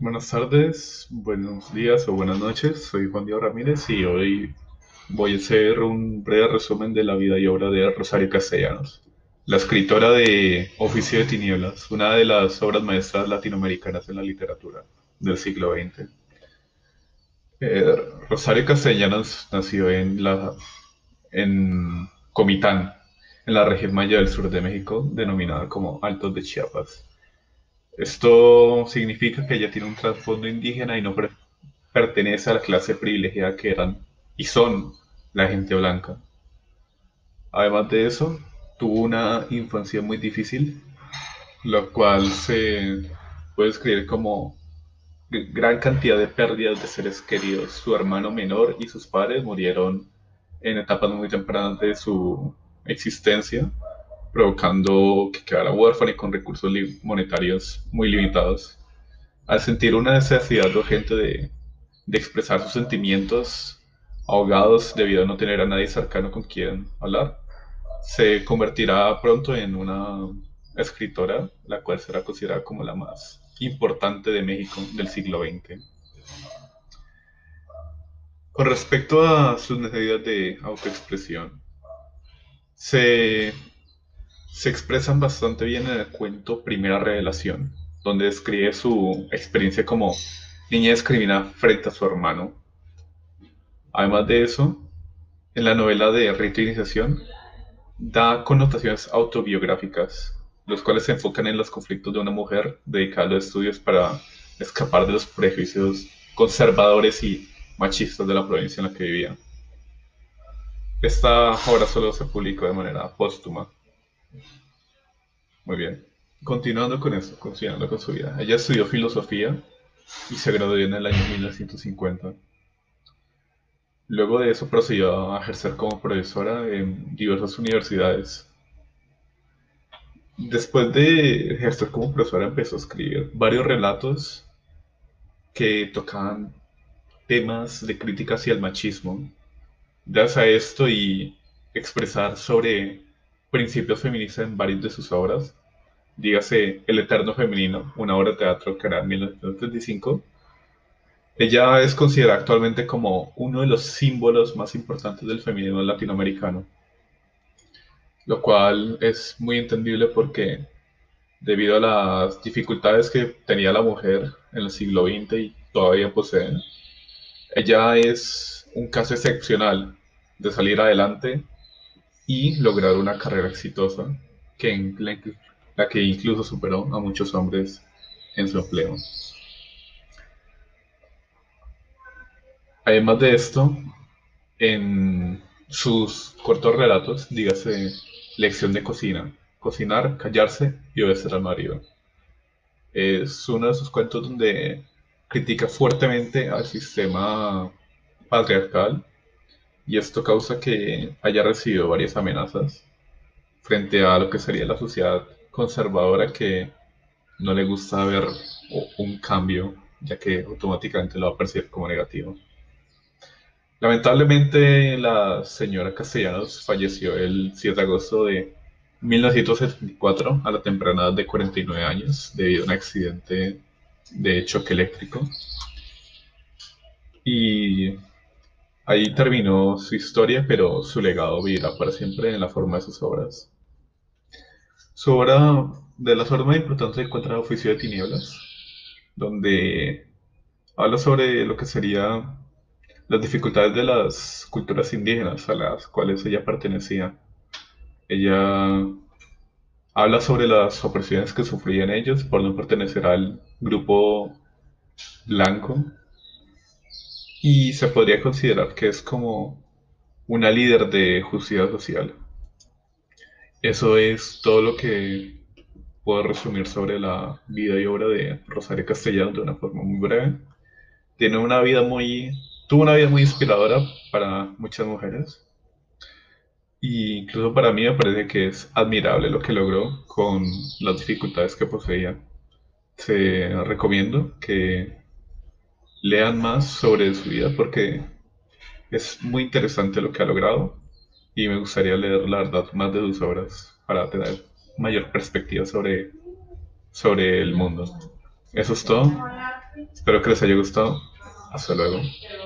Buenas tardes, buenos días o buenas noches. Soy Juan Diego Ramírez y hoy voy a hacer un breve resumen de la vida y obra de Rosario Castellanos, la escritora de Oficio de Tinieblas, una de las obras maestras latinoamericanas en la literatura del siglo XX. Eh, Rosario Castellanos nació en, la, en Comitán, en la región maya del sur de México, denominada como Altos de Chiapas. Esto significa que ella tiene un trasfondo indígena y no pertenece a la clase privilegiada que eran y son la gente blanca. Además de eso, tuvo una infancia muy difícil, lo cual se puede escribir como gran cantidad de pérdidas de seres queridos. Su hermano menor y sus padres murieron en etapas muy tempranas de su existencia provocando que quedara huérfano y con recursos monetarios muy limitados. Al sentir una necesidad urgente de, de expresar sus sentimientos ahogados debido a no tener a nadie cercano con quien hablar, se convertirá pronto en una escritora, la cual será considerada como la más importante de México del siglo XX. Con respecto a sus necesidades de autoexpresión, se se expresan bastante bien en el cuento Primera Revelación, donde describe su experiencia como niña discriminada frente a su hermano. Además de eso, en la novela de Rito da connotaciones autobiográficas, los cuales se enfocan en los conflictos de una mujer dedicada a los estudios para escapar de los prejuicios conservadores y machistas de la provincia en la que vivía. Esta obra solo se publicó de manera póstuma. Muy bien. Continuando con eso, continuando con su vida. Ella estudió filosofía y se graduó en el año 1950. Luego de eso procedió a ejercer como profesora en diversas universidades. Después de ejercer como profesora empezó a escribir varios relatos que tocaban temas de crítica hacia el machismo. Gracias a esto y expresar sobre principios feministas en varias de sus obras, dígase El Eterno Femenino, una obra de teatro que era en 1935. Ella es considerada actualmente como uno de los símbolos más importantes del feminismo latinoamericano, lo cual es muy entendible porque debido a las dificultades que tenía la mujer en el siglo XX y todavía posee, ella es un caso excepcional de salir adelante y lograr una carrera exitosa que la que incluso superó a muchos hombres en su empleo. Además de esto, en sus cortos relatos, dígase lección de cocina, cocinar, callarse y obedecer al marido. Es uno de esos cuentos donde critica fuertemente al sistema patriarcal y esto causa que haya recibido varias amenazas frente a lo que sería la sociedad conservadora que no le gusta ver un cambio, ya que automáticamente lo va a percibir como negativo. Lamentablemente, la señora Castellanos falleció el 7 de agosto de 1974 a la temprana edad de 49 años debido a un accidente de choque eléctrico. Y Ahí terminó su historia, pero su legado vivirá para siempre en la forma de sus obras. Su obra, de las más importantes, encuentra Oficio de Tinieblas, donde habla sobre lo que sería las dificultades de las culturas indígenas a las cuales ella pertenecía. Ella habla sobre las opresiones que sufrían ellos por no pertenecer al grupo blanco y se podría considerar que es como una líder de justicia social. Eso es todo lo que puedo resumir sobre la vida y obra de Rosario Castellanos de una forma muy breve. Tiene una vida muy, tuvo una vida muy inspiradora para muchas mujeres. Y incluso para mí me parece que es admirable lo que logró con las dificultades que poseía. Se recomiendo que lean más sobre su vida porque es muy interesante lo que ha logrado y me gustaría leer la verdad más de sus obras para tener mayor perspectiva sobre, sobre el mundo. Eso es todo. Espero que les haya gustado. Hasta luego.